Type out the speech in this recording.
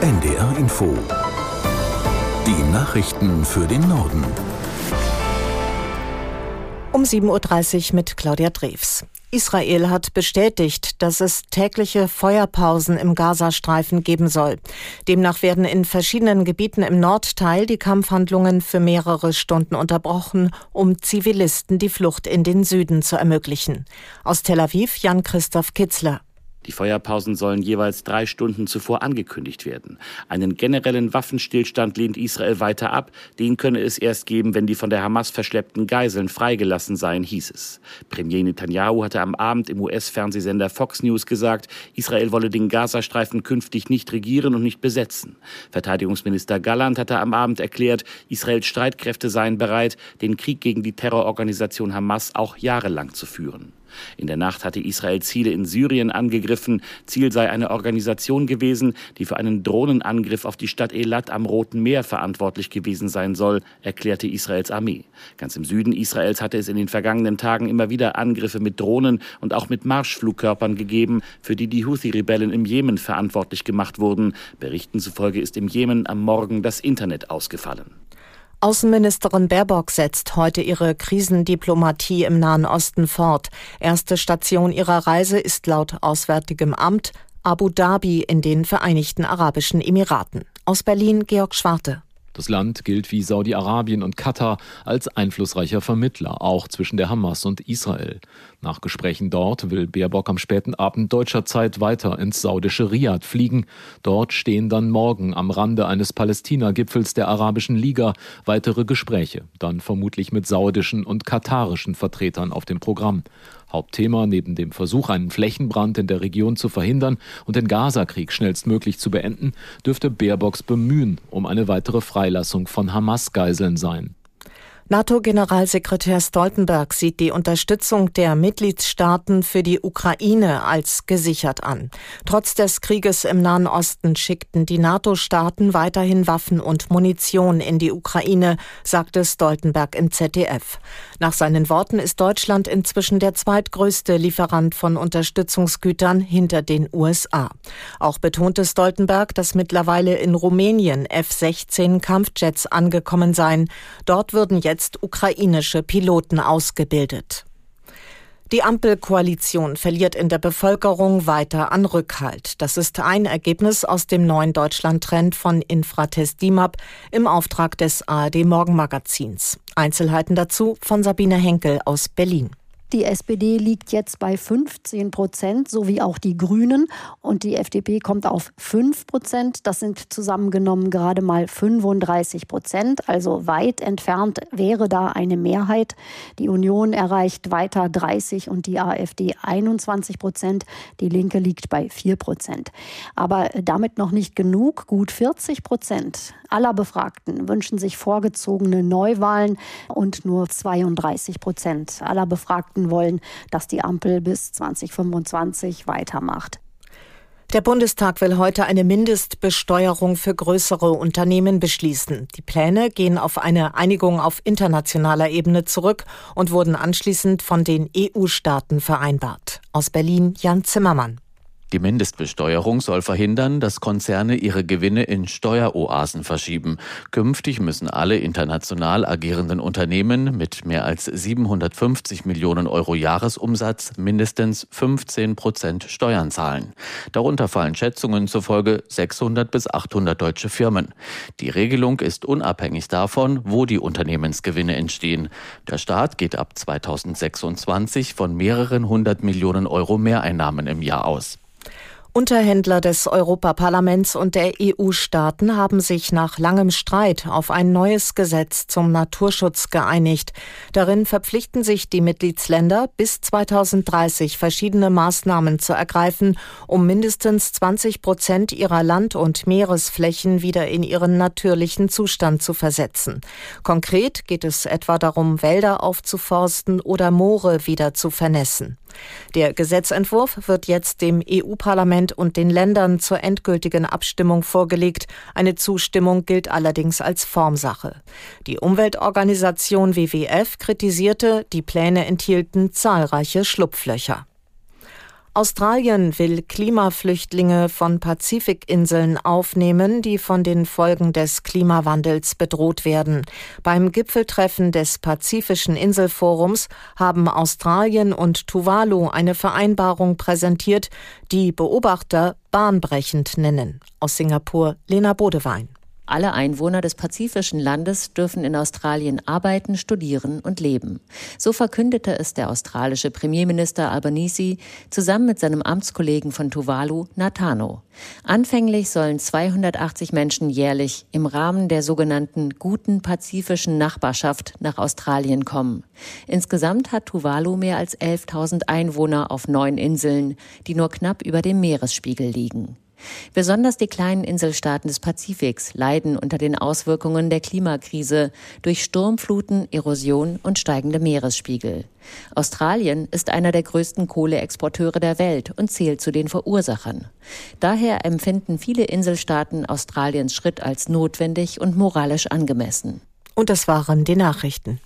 NDR Info. Die Nachrichten für den Norden. Um 7.30 Uhr mit Claudia Drews. Israel hat bestätigt, dass es tägliche Feuerpausen im Gazastreifen geben soll. Demnach werden in verschiedenen Gebieten im Nordteil die Kampfhandlungen für mehrere Stunden unterbrochen, um Zivilisten die Flucht in den Süden zu ermöglichen. Aus Tel Aviv Jan Christoph Kitzler. Die Feuerpausen sollen jeweils drei Stunden zuvor angekündigt werden. Einen generellen Waffenstillstand lehnt Israel weiter ab. Den könne es erst geben, wenn die von der Hamas verschleppten Geiseln freigelassen seien, hieß es. Premier Netanyahu hatte am Abend im US-Fernsehsender Fox News gesagt, Israel wolle den Gazastreifen künftig nicht regieren und nicht besetzen. Verteidigungsminister Galland hatte am Abend erklärt, Israels Streitkräfte seien bereit, den Krieg gegen die Terrororganisation Hamas auch jahrelang zu führen. In der Nacht hatte Israel Ziele in Syrien angegriffen. Ziel sei eine Organisation gewesen, die für einen Drohnenangriff auf die Stadt Elat am Roten Meer verantwortlich gewesen sein soll, erklärte Israels Armee. Ganz im Süden Israels hatte es in den vergangenen Tagen immer wieder Angriffe mit Drohnen und auch mit Marschflugkörpern gegeben, für die die Houthi-Rebellen im Jemen verantwortlich gemacht wurden. Berichten zufolge ist im Jemen am Morgen das Internet ausgefallen. Außenministerin Baerbock setzt heute ihre Krisendiplomatie im Nahen Osten fort. Erste Station ihrer Reise ist laut Auswärtigem Amt Abu Dhabi in den Vereinigten Arabischen Emiraten. Aus Berlin Georg Schwarte. Das Land gilt wie Saudi-Arabien und Katar als einflussreicher Vermittler, auch zwischen der Hamas und Israel. Nach Gesprächen dort will Baerbock am späten Abend deutscher Zeit weiter ins saudische Riad fliegen. Dort stehen dann morgen am Rande eines Palästina-Gipfels der Arabischen Liga weitere Gespräche, dann vermutlich mit saudischen und katarischen Vertretern auf dem Programm. Hauptthema neben dem Versuch, einen Flächenbrand in der Region zu verhindern und den Gazakrieg schnellstmöglich zu beenden, dürfte Baerbocks Bemühen um eine weitere Freilassung von Hamas-Geiseln sein. NATO-Generalsekretär Stoltenberg sieht die Unterstützung der Mitgliedstaaten für die Ukraine als gesichert an. Trotz des Krieges im Nahen Osten schickten die NATO-Staaten weiterhin Waffen und Munition in die Ukraine, sagte Stoltenberg im ZDF. Nach seinen Worten ist Deutschland inzwischen der zweitgrößte Lieferant von Unterstützungsgütern hinter den USA. Auch betonte Stoltenberg, dass mittlerweile in Rumänien F-16 Kampfjets angekommen seien. Dort würden jetzt jetzt ukrainische Piloten ausgebildet. Die Ampelkoalition verliert in der Bevölkerung weiter an Rückhalt. Das ist ein Ergebnis aus dem neuen Deutschland-Trend von Infratest DIMAP im Auftrag des ARD Morgenmagazins. Einzelheiten dazu von Sabine Henkel aus Berlin. Die SPD liegt jetzt bei 15 Prozent, so wie auch die Grünen. Und die FDP kommt auf 5 Prozent. Das sind zusammengenommen gerade mal 35 Prozent. Also weit entfernt wäre da eine Mehrheit. Die Union erreicht weiter 30 und die AfD 21 Prozent. Die Linke liegt bei 4 Prozent. Aber damit noch nicht genug. Gut 40 Prozent aller Befragten wünschen sich vorgezogene Neuwahlen und nur 32 Prozent aller Befragten wollen, dass die Ampel bis 2025 weitermacht. Der Bundestag will heute eine Mindestbesteuerung für größere Unternehmen beschließen. Die Pläne gehen auf eine Einigung auf internationaler Ebene zurück und wurden anschließend von den EU-Staaten vereinbart. Aus Berlin Jan Zimmermann. Die Mindestbesteuerung soll verhindern, dass Konzerne ihre Gewinne in Steueroasen verschieben. Künftig müssen alle international agierenden Unternehmen mit mehr als 750 Millionen Euro Jahresumsatz mindestens 15 Prozent Steuern zahlen. Darunter fallen Schätzungen zufolge 600 bis 800 deutsche Firmen. Die Regelung ist unabhängig davon, wo die Unternehmensgewinne entstehen. Der Staat geht ab 2026 von mehreren hundert Millionen Euro Mehreinnahmen im Jahr aus. Unterhändler des Europaparlaments und der EU-Staaten haben sich nach langem Streit auf ein neues Gesetz zum Naturschutz geeinigt. Darin verpflichten sich die Mitgliedsländer, bis 2030 verschiedene Maßnahmen zu ergreifen, um mindestens 20 Prozent ihrer Land- und Meeresflächen wieder in ihren natürlichen Zustand zu versetzen. Konkret geht es etwa darum, Wälder aufzuforsten oder Moore wieder zu vernässen. Der Gesetzentwurf wird jetzt dem EU-Parlament und den Ländern zur endgültigen Abstimmung vorgelegt. Eine Zustimmung gilt allerdings als Formsache. Die Umweltorganisation WWF kritisierte, die Pläne enthielten zahlreiche Schlupflöcher. Australien will Klimaflüchtlinge von Pazifikinseln aufnehmen, die von den Folgen des Klimawandels bedroht werden. Beim Gipfeltreffen des Pazifischen Inselforums haben Australien und Tuvalu eine Vereinbarung präsentiert, die Beobachter bahnbrechend nennen. Aus Singapur Lena Bodewein. Alle Einwohner des pazifischen Landes dürfen in Australien arbeiten, studieren und leben. So verkündete es der australische Premierminister Albanese zusammen mit seinem Amtskollegen von Tuvalu, Natano. Anfänglich sollen 280 Menschen jährlich im Rahmen der sogenannten guten pazifischen Nachbarschaft nach Australien kommen. Insgesamt hat Tuvalu mehr als 11.000 Einwohner auf neun Inseln, die nur knapp über dem Meeresspiegel liegen. Besonders die kleinen Inselstaaten des Pazifiks leiden unter den Auswirkungen der Klimakrise durch Sturmfluten, Erosion und steigende Meeresspiegel. Australien ist einer der größten Kohleexporteure der Welt und zählt zu den Verursachern. Daher empfinden viele Inselstaaten Australiens Schritt als notwendig und moralisch angemessen. Und das waren die Nachrichten.